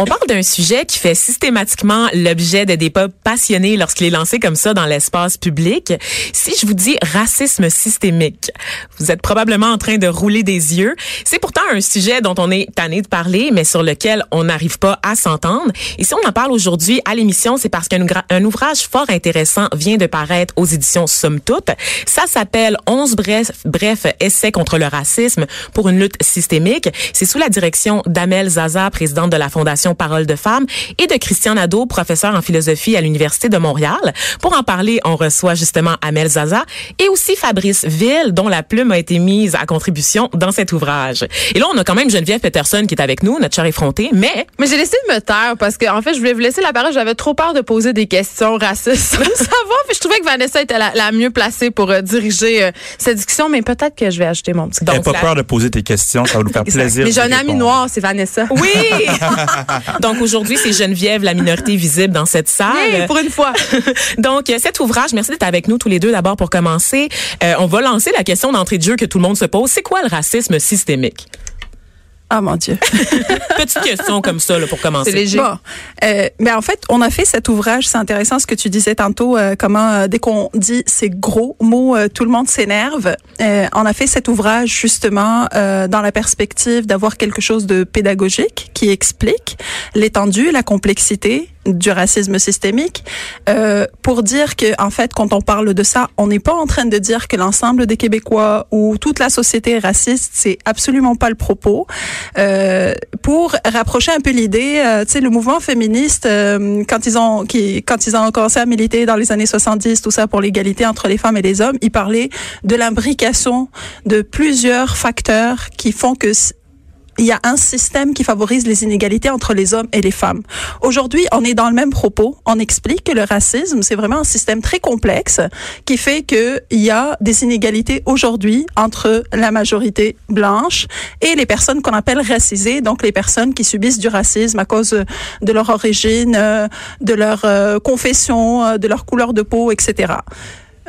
On parle d'un sujet qui fait systématiquement l'objet de débats passionnés lorsqu'il est lancé comme ça dans l'espace public. Si je vous dis racisme systémique, vous êtes probablement en train de rouler des yeux. C'est pourtant un sujet dont on est tanné de parler, mais sur lequel on n'arrive pas à s'entendre. Et si on en parle aujourd'hui à l'émission, c'est parce qu'un un ouvrage fort intéressant vient de paraître aux éditions Somme Toute. Ça s'appelle 11 bref, bref essais contre le racisme pour une lutte systémique. C'est sous la direction d'Amel Zaza, présidente de la Fondation Parole de Femmes, et de Christian Nadeau, professeur en philosophie à l'Université de Montréal. Pour en parler, on reçoit justement Amel Zaza et aussi Fabrice Ville, dont la plume a été mise à contribution dans cet ouvrage. Et là, on a quand même Geneviève Peterson qui est avec nous, notre chère effrontée, mais... Mais j'ai laissé de me taire parce que, en fait, je voulais vous laisser la parole. J'avais trop peur de poser des questions racistes. ça va, puis je trouvais que Vanessa était la, mieux placée pour euh, diriger euh, cette discussion, mais peut-être que je vais ajouter mon petit... Donc, pas peur de poser tes questions, ça va nous faire plaisir. Mais j'ai un ami noir, c'est Vanessa. Oui! Donc aujourd'hui, c'est Geneviève, la minorité visible dans cette salle. pour une fois. Donc cet ouvrage, merci d'être avec nous tous les deux d'abord pour commencer. Euh, on va lancer la question d'entrée de jeu que tout le monde se pose. C'est quoi le racisme systémique? Ah mon Dieu. Petite question comme ça là, pour commencer. C'est léger. Bon, euh, mais en fait, on a fait cet ouvrage. C'est intéressant ce que tu disais tantôt. Euh, comment euh, dès qu'on dit ces gros mots, euh, tout le monde s'énerve. on a fait cet ouvrage justement dans la perspective d'avoir quelque chose de pédagogique qui explique l'étendue, la complexité du racisme systémique, euh, pour dire que en fait, quand on parle de ça, on n'est pas en train de dire que l'ensemble des Québécois ou toute la société est raciste. C'est absolument pas le propos. Euh, pour rapprocher un peu l'idée, euh, tu sais, le mouvement féministe, euh, quand ils ont qui, quand ils ont commencé à militer dans les années 70, tout ça pour l'égalité entre les femmes et les hommes, ils parlaient de l'imbrication de plusieurs facteurs qui font que il y a un système qui favorise les inégalités entre les hommes et les femmes. Aujourd'hui, on est dans le même propos. On explique que le racisme, c'est vraiment un système très complexe qui fait qu'il y a des inégalités aujourd'hui entre la majorité blanche et les personnes qu'on appelle racisées, donc les personnes qui subissent du racisme à cause de leur origine, euh, de leur euh, confession, euh, de leur couleur de peau, etc.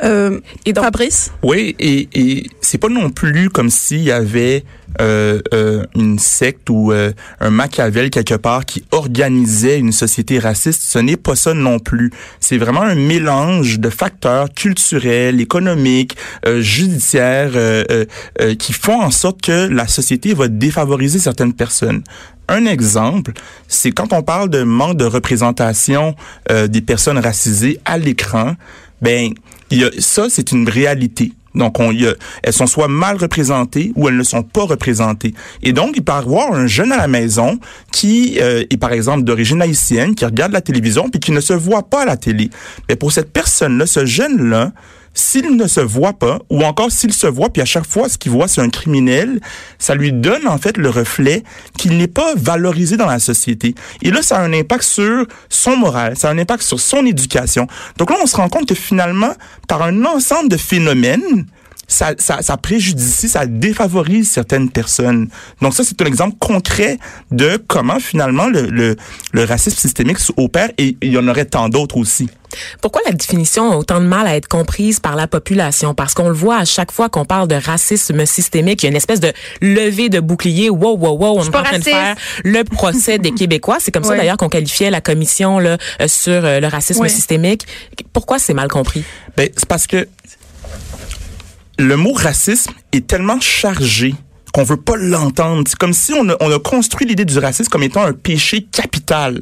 Euh, et donc, Fabrice? Oui, et, et c'est pas non plus comme s'il y avait euh, euh, une secte ou euh, un Machiavel quelque part qui organisait une société raciste. Ce n'est pas ça non plus. C'est vraiment un mélange de facteurs culturels, économiques, euh, judiciaires qui font en sorte que la société va défavoriser certaines personnes. Un exemple, c'est quand on parle de manque de représentation des personnes racisées à l'écran, ben il y a, ça c'est une réalité. Donc, on, y a, elles sont soit mal représentées ou elles ne sont pas représentées. Et donc, il peut y avoir un jeune à la maison qui euh, est, par exemple, d'origine haïtienne, qui regarde la télévision puis qui ne se voit pas à la télé. Mais pour cette personne-là, ce jeune-là, s'il ne se voit pas, ou encore s'il se voit, puis à chaque fois ce qu'il voit c'est un criminel, ça lui donne en fait le reflet qu'il n'est pas valorisé dans la société. Et là, ça a un impact sur son moral, ça a un impact sur son éducation. Donc là, on se rend compte que finalement, par un ensemble de phénomènes, ça, ça, ça préjudicie, ça défavorise certaines personnes. Donc ça, c'est un exemple concret de comment finalement le, le, le racisme systémique opère et il y en aurait tant d'autres aussi. Pourquoi la définition a autant de mal à être comprise par la population? Parce qu'on le voit à chaque fois qu'on parle de racisme systémique, il y a une espèce de levée de bouclier. Wow, wow, wow, on est en train de faire le procès des Québécois. C'est comme ça d'ailleurs qu'on qualifiait la commission là, euh, sur euh, le racisme systémique. Pourquoi c'est mal compris? Ben, c'est parce que le mot racisme est tellement chargé qu'on veut pas l'entendre. C'est comme si on a, on a construit l'idée du racisme comme étant un péché capital,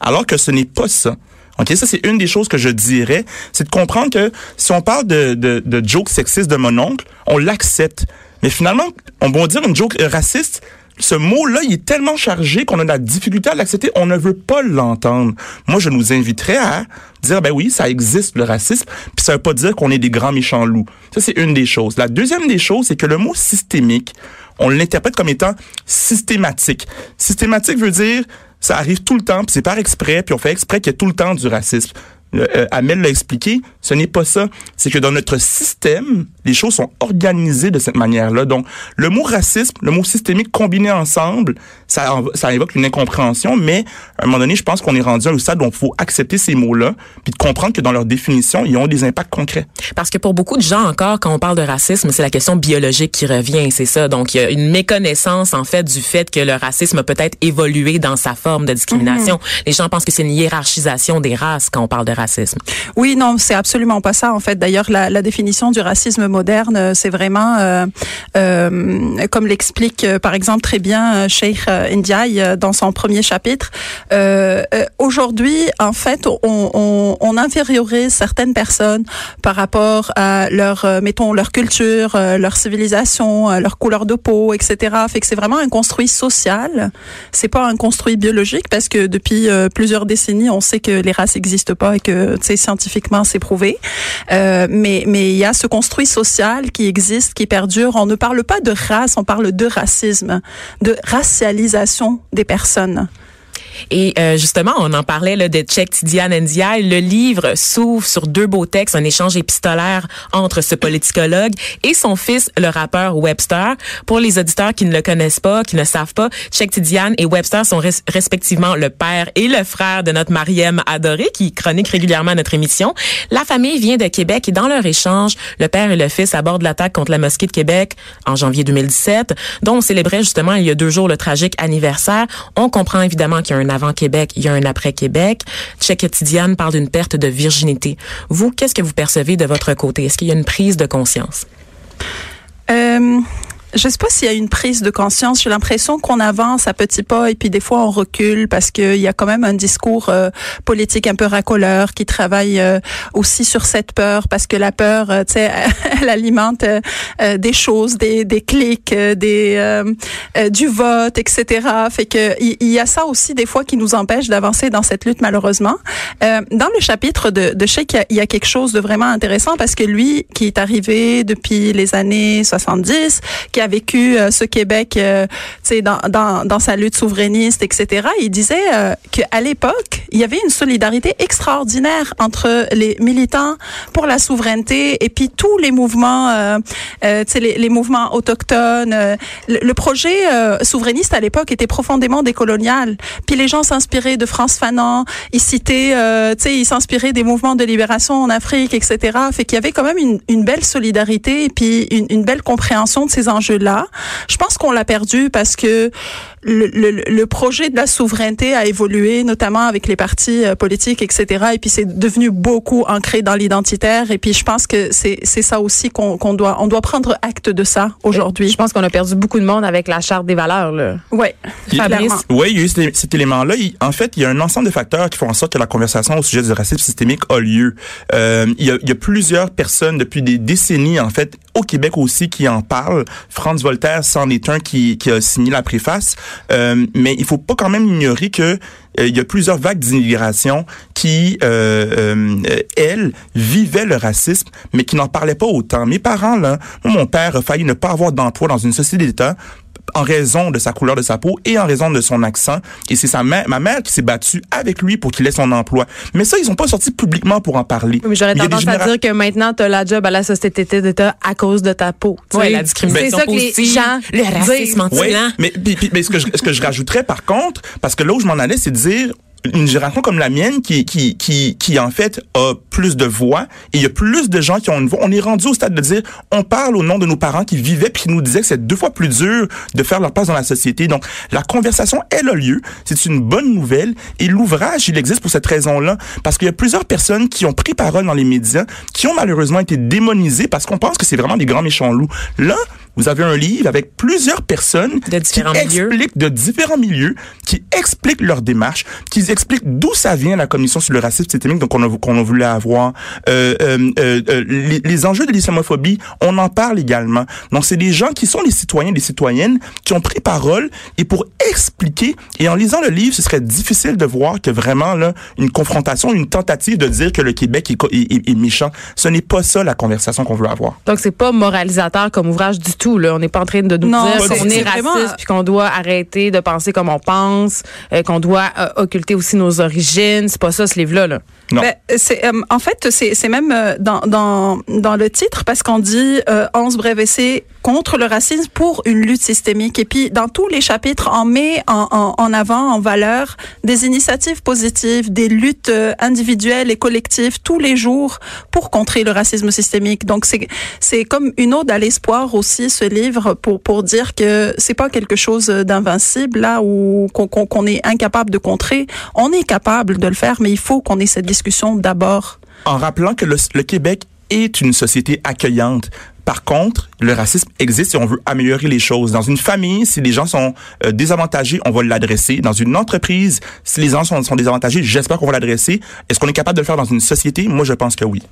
alors que ce n'est pas ça. OK, ça c'est une des choses que je dirais, c'est de comprendre que si on parle de, de, de joke sexiste de mon oncle, on l'accepte. Mais finalement, on va dire une joke raciste, ce mot-là, il est tellement chargé qu'on a de la difficulté à l'accepter. On ne veut pas l'entendre. Moi, je nous inviterais à dire, ben oui, ça existe, le racisme, puis ça veut pas dire qu'on est des grands méchants loups. Ça, c'est une des choses. La deuxième des choses, c'est que le mot systémique, on l'interprète comme étant systématique. Systématique veut dire, ça arrive tout le temps, puis c'est par exprès, puis on fait exprès qu'il y ait tout le temps du racisme. Euh, Amel l'a expliqué, ce n'est pas ça. C'est que dans notre système, les choses sont organisées de cette manière-là. Donc, le mot racisme, le mot systémique combiné ensemble, ça, ça évoque une incompréhension, mais à un moment donné, je pense qu'on est rendu à un stade où il faut accepter ces mots-là, puis de comprendre que dans leur définition, ils ont des impacts concrets. Parce que pour beaucoup de gens encore, quand on parle de racisme, c'est la question biologique qui revient, c'est ça. Donc, il y a une méconnaissance, en fait, du fait que le racisme peut être évolué dans sa forme de discrimination. Mm-hmm. Les gens pensent que c'est une hiérarchisation des races quand on parle de racisme. Oui, non, c'est absolument pas ça. En fait, d'ailleurs, la, la, définition du racisme moderne, euh, c'est vraiment, euh, euh, comme l'explique euh, par exemple très bien Sheikh Ndiaye dans son premier chapitre. Aujourd'hui, en fait, on, on, on infériorise certaines personnes par rapport à leur, mettons, leur culture, leur civilisation, leur couleur de peau, etc. Fait que c'est vraiment un construit social. C'est pas un construit biologique parce que depuis plusieurs décennies, on sait que les races n'existent pas et que que scientifiquement c'est prouvé. Euh, mais mais il y a ce construit social qui existe, qui perdure. On ne parle pas de race, on parle de racisme, de racialisation des personnes. Et euh, justement, on en parlait là, de Cheikh Tidiane Ndiaye. Le livre s'ouvre sur deux beaux textes, un échange épistolaire entre ce politicologue et son fils, le rappeur Webster. Pour les auditeurs qui ne le connaissent pas, qui ne savent pas, Cheikh Tidiane et Webster sont respectivement le père et le frère de notre Mariem adorée, qui chronique régulièrement notre émission. La famille vient de Québec et dans leur échange, le père et le fils abordent l'attaque contre la mosquée de Québec en janvier 2017, dont on célébrait justement il y a deux jours le tragique anniversaire. On comprend évidemment qu'il y a un avant Québec, il y a un après Québec. Check Tidiane parle d'une perte de virginité. Vous, qu'est-ce que vous percevez de votre côté? Est-ce qu'il y a une prise de conscience? Euh, je sais pas s'il y a une prise de conscience. J'ai l'impression qu'on avance à petits pas et puis des fois on recule parce qu'il y a quand même un discours euh, politique un peu racoleur qui travaille euh, aussi sur cette peur parce que la peur, euh, tu sais, elle alimente des choses, des, des clics, des du vote, etc. Fait que il y, a ça aussi des fois qui nous empêche d'avancer dans cette lutte malheureusement. dans le chapitre de, de Sheikh, il y, a quelque chose de vraiment intéressant parce que lui qui est arrivé depuis les années 70, qui a vécu euh, ce Québec, euh, dans, dans, dans sa lutte souverainiste, etc. Il disait euh, qu'à l'époque, il y avait une solidarité extraordinaire entre les militants pour la souveraineté et puis tous les mouvements, les, les, mouvements autochtones. Le, projet souverainiste à l'époque était profondément décolonial. Puis les gens s'inspiraient de France Fanon, ils citaient, euh, ils s'inspiraient des mouvements de libération en Afrique, etc. Fait qu'il y avait quand même une, une belle solidarité et puis une, une belle compréhension de ces enjeux là Je pense qu'on l'a perdu parce que le, le, le, projet de la souveraineté a évolué, notamment avec les partis euh, politiques, etc. Et puis c'est devenu beaucoup ancré dans l'identitaire. Et puis je pense que c'est c'est ça aussi qu'on qu'on doit on doit prendre acte de ça aujourd'hui. Je pense qu'on a perdu beaucoup de monde avec la charte des valeurs. Là. Ouais. Fabrice. Oui, il y a eu cet, cet élément-là. En fait, il y a un ensemble de facteurs qui font en sorte que la conversation au sujet du racisme systémique a lieu. Euh, il, y a, il y a plusieurs personnes depuis des décennies, en fait, au Québec aussi, qui en parlent. Franz Voltaire, c'en est un qui, qui a signé la préface. Euh, mais il faut pas quand même ignorer que euh, il y a plusieurs vagues d'immigration qui, euh, elles, vivaient le racisme, mais qui n'en parlaient pas autant. Mes parents, là, mon père a failli ne pas avoir d'emploi dans une société d'État en raison de sa couleur de sa peau et en raison de son accent. Et c'est sa mère, ma mère qui s'est battue avec lui pour qu'il ait son emploi. Mais ça, ils sont pas sortis publiquement pour en parler. mais j'aurais tendance à dire que maintenant, tu as la job à la société d'État à cause de ta peau. Oui, la discrimination C'est ça que les gens le racisme oui, mais, mais, ce, que je, ce que je rajouterais par contre, parce que là où je m'en allais, c'est de dire une génération comme la mienne qui, qui, qui, qui en fait a plus de voix et il y a plus de gens qui ont une voix. On est rendu au stade de dire, on parle au nom de nos parents qui vivaient puis qui nous disaient que c'est deux fois plus dur de faire leur place dans la société. Donc, la conversation, elle a lieu. C'est une bonne nouvelle et l'ouvrage, il existe pour cette raison-là parce qu'il y a plusieurs personnes qui ont pris parole dans les médias qui ont malheureusement été démonisées parce qu'on pense que c'est vraiment des grands méchants loups. Là, vous avez un livre avec plusieurs personnes De différents qui milieux. expliquent de différents milieux, qui expliquent leur démarche, qui expliquent d'où ça vient la commission sur le racisme systémique, donc on a, qu'on a voulu avoir. Euh, euh, euh, les, les enjeux de l'islamophobie, on en parle également. Donc c'est des gens qui sont les citoyens, les citoyennes, qui ont pris parole et pour expliquer. Et en lisant le livre, ce serait difficile de voir que vraiment là une confrontation, une tentative de dire que le Québec est, co- est- est- est méchant. Ce n'est pas ça la conversation qu'on veut avoir. Donc, c'est pas moralisateur comme ouvrage du tout. Là. On n'est pas en train de nous Non, dire qu'on est raciste vraiment- puis qu'on doit arrêter de penser comme on pense, euh, qu'on doit euh, occulter aussi nos origines. C'est pas ça, ce livre-là. Là. Ben, c'est euh, en fait c'est même euh, dans dans dans le titre parce qu'on dit euh, 11 brèves essais contre le racisme pour une lutte systémique et puis dans tous les chapitres on met en, en, en avant en valeur des initiatives positives, des luttes euh, individuelles et collectives tous les jours pour contrer le racisme systémique. Donc c'est c'est comme une ode à l'espoir aussi ce livre pour pour dire que c'est pas quelque chose d'invincible là où qu'on qu'on qu'on est incapable de contrer. On est capable de le faire, mais il faut qu'on ait cette discussion en rappelant que le Québec est une société accueillante. Par contre, le racisme existe et on veut améliorer les choses. Dans une famille, si les gens sont euh, désavantagés, on va l'adresser. Dans une entreprise, si les gens sont, désavantagés, j'espère qu'on va l'adresser. Est-ce qu'on est capable de le faire dans une société? Moi, je pense que oui.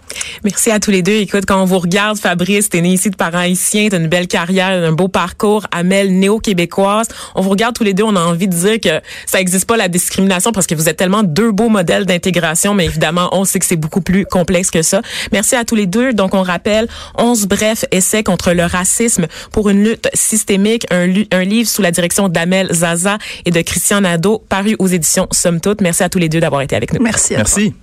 Merci à tous les deux. Écoute, quand on vous regarde, Fabrice, t'es né ici de parents haïtiens, t'as une belle carrière, un beau parcours, Amel, néo-québécoise. On vous regarde tous les deux, on a envie de dire que ça existe pas la discrimination parce que vous êtes tellement deux beaux modèles d'intégration, mais évidemment, on sait que c'est beaucoup plus complexe que ça. Merci à tous les deux. Donc, on rappelle 11 brefs essais contre le racisme pour une lutte systémique, un, livre sous la direction d'Amel Zaza et de Christian Nadeau, paru aux éditions Somme Toute. Merci à tous les deux d'avoir été avec nous. Merci. à toi. Merci.